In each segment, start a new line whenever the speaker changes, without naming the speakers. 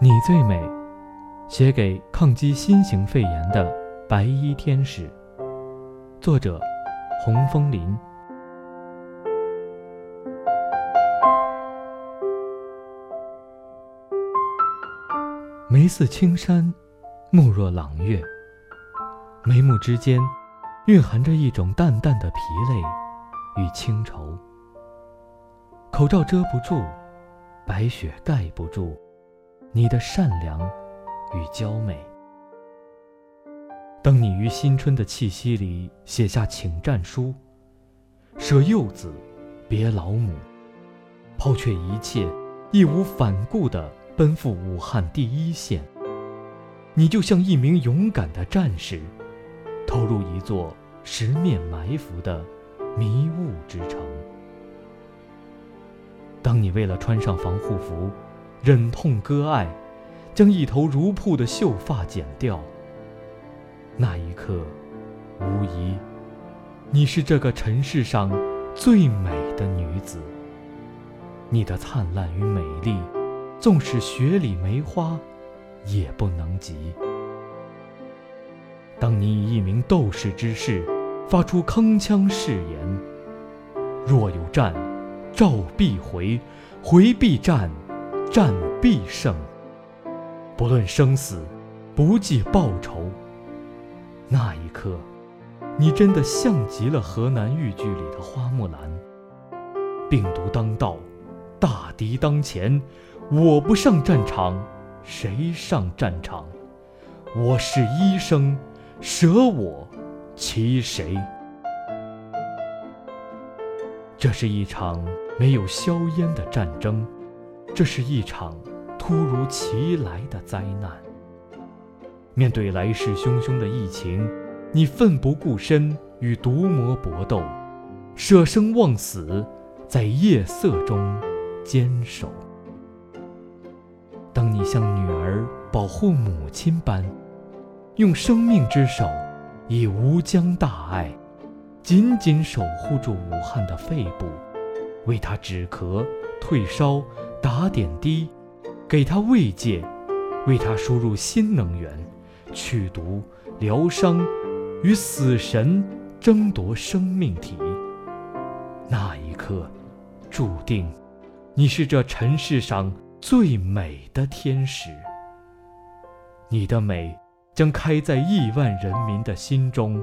你最美》，写给抗击新型肺炎的白衣天使。作者：洪枫林。眉似青山，目若朗月。眉目之间，蕴含着一种淡淡的疲累与清愁。口罩遮不住，白雪盖不住，你的善良与娇美。当你于新春的气息里写下请战书，舍幼子，别老母，抛却一切，义无反顾地奔赴武汉第一线，你就像一名勇敢的战士，投入一座十面埋伏的迷雾之城。当你为了穿上防护服，忍痛割爱，将一头如瀑的秀发剪掉。那一刻，无疑，你是这个尘世上最美的女子。你的灿烂与美丽，纵使雪里梅花，也不能及。当你以一名斗士之势，发出铿锵誓言：若有战，召必回，回必战，战必胜。不论生死，不计报仇。那一刻，你真的像极了河南豫剧里的花木兰。病毒当道，大敌当前，我不上战场，谁上战场？我是医生，舍我其谁？这是一场没有硝烟的战争，这是一场突如其来的灾难。面对来势汹汹的疫情，你奋不顾身与毒魔搏斗，舍生忘死，在夜色中坚守。当你像女儿保护母亲般，用生命之手，以无疆大爱，紧紧守护住武汉的肺部，为他止咳、退烧、打点滴，给他慰藉，为他输入新能源。去毒、疗伤，与死神争夺生命体。那一刻，注定你是这尘世上最美的天使。你的美将开在亿万人民的心中，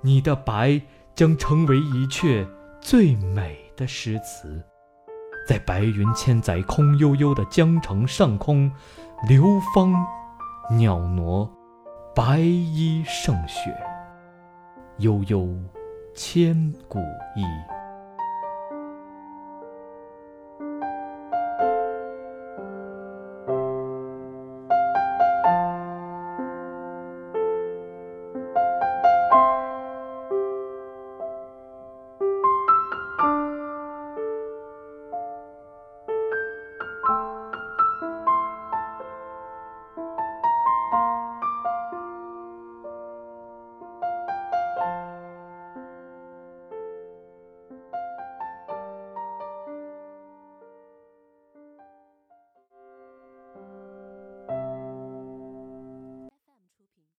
你的白将成为一阙最美的诗词，在白云千载、空悠悠的江城上空，流芳袅娜。白衣胜雪，悠悠千古意。